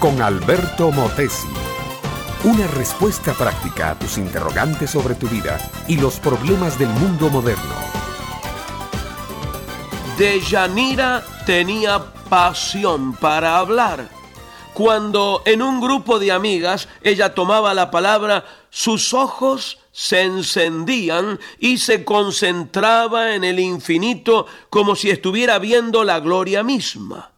con Alberto Motesi. Una respuesta práctica a tus interrogantes sobre tu vida y los problemas del mundo moderno. Deyanira tenía pasión para hablar. Cuando en un grupo de amigas ella tomaba la palabra, sus ojos se encendían y se concentraba en el infinito como si estuviera viendo la gloria misma.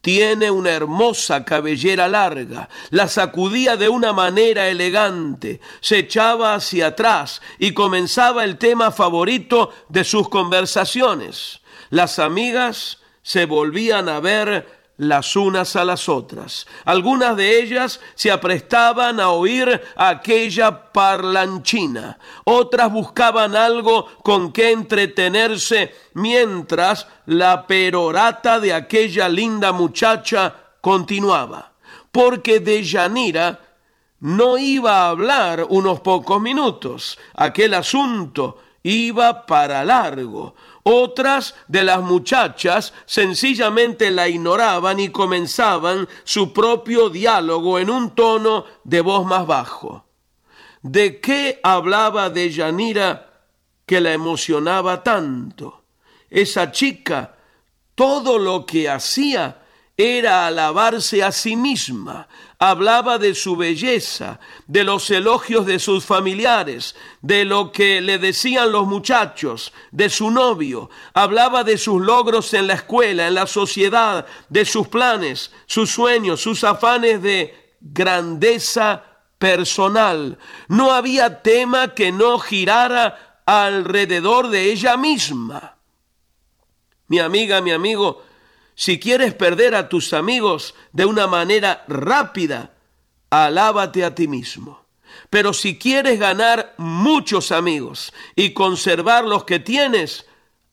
Tiene una hermosa cabellera larga, la sacudía de una manera elegante, se echaba hacia atrás y comenzaba el tema favorito de sus conversaciones. Las amigas se volvían a ver las unas a las otras. Algunas de ellas se aprestaban a oír aquella parlanchina, otras buscaban algo con que entretenerse mientras la perorata de aquella linda muchacha continuaba, porque de Yanira no iba a hablar unos pocos minutos, aquel asunto iba para largo. Otras de las muchachas sencillamente la ignoraban y comenzaban su propio diálogo en un tono de voz más bajo. ¿De qué hablaba de Yanira que la emocionaba tanto? Esa chica, todo lo que hacía era alabarse a sí misma, hablaba de su belleza, de los elogios de sus familiares, de lo que le decían los muchachos, de su novio, hablaba de sus logros en la escuela, en la sociedad, de sus planes, sus sueños, sus afanes de grandeza personal. No había tema que no girara alrededor de ella misma. Mi amiga, mi amigo, si quieres perder a tus amigos de una manera rápida, alábate a ti mismo. Pero si quieres ganar muchos amigos y conservar los que tienes,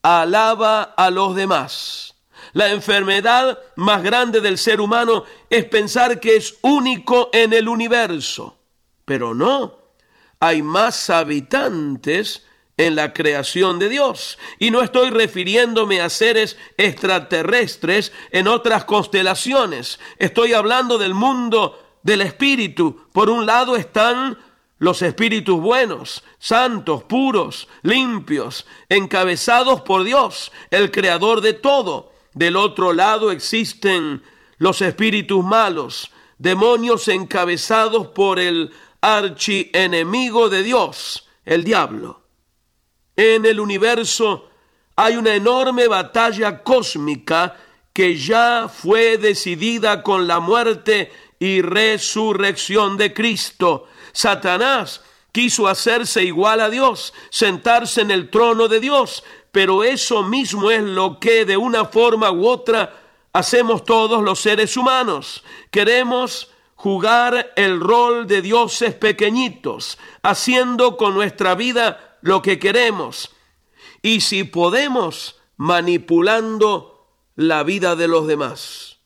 alaba a los demás. La enfermedad más grande del ser humano es pensar que es único en el universo. Pero no, hay más habitantes en la creación de Dios. Y no estoy refiriéndome a seres extraterrestres en otras constelaciones. Estoy hablando del mundo del espíritu. Por un lado están los espíritus buenos, santos, puros, limpios, encabezados por Dios, el creador de todo. Del otro lado existen los espíritus malos, demonios encabezados por el archienemigo de Dios, el diablo. En el universo hay una enorme batalla cósmica que ya fue decidida con la muerte y resurrección de Cristo. Satanás quiso hacerse igual a Dios, sentarse en el trono de Dios, pero eso mismo es lo que de una forma u otra hacemos todos los seres humanos. Queremos jugar el rol de dioses pequeñitos, haciendo con nuestra vida lo que queremos y si podemos manipulando la vida de los demás.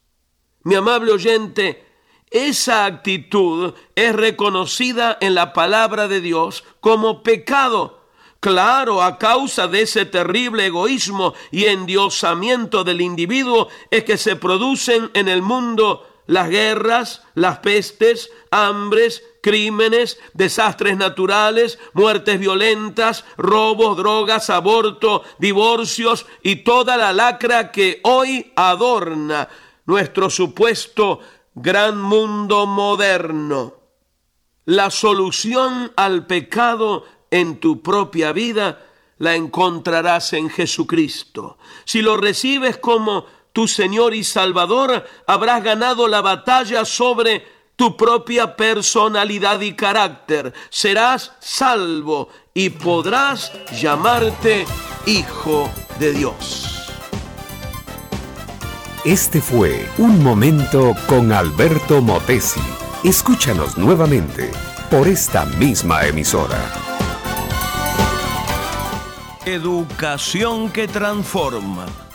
Mi amable oyente, esa actitud es reconocida en la palabra de Dios como pecado. Claro, a causa de ese terrible egoísmo y endiosamiento del individuo es que se producen en el mundo las guerras, las pestes, hambres, crímenes, desastres naturales, muertes violentas, robos, drogas, aborto, divorcios y toda la lacra que hoy adorna nuestro supuesto gran mundo moderno. La solución al pecado en tu propia vida la encontrarás en Jesucristo. Si lo recibes como tu Señor y Salvador, habrás ganado la batalla sobre tu propia personalidad y carácter. Serás salvo y podrás llamarte hijo de Dios. Este fue Un Momento con Alberto Motesi. Escúchanos nuevamente por esta misma emisora. Educación que transforma.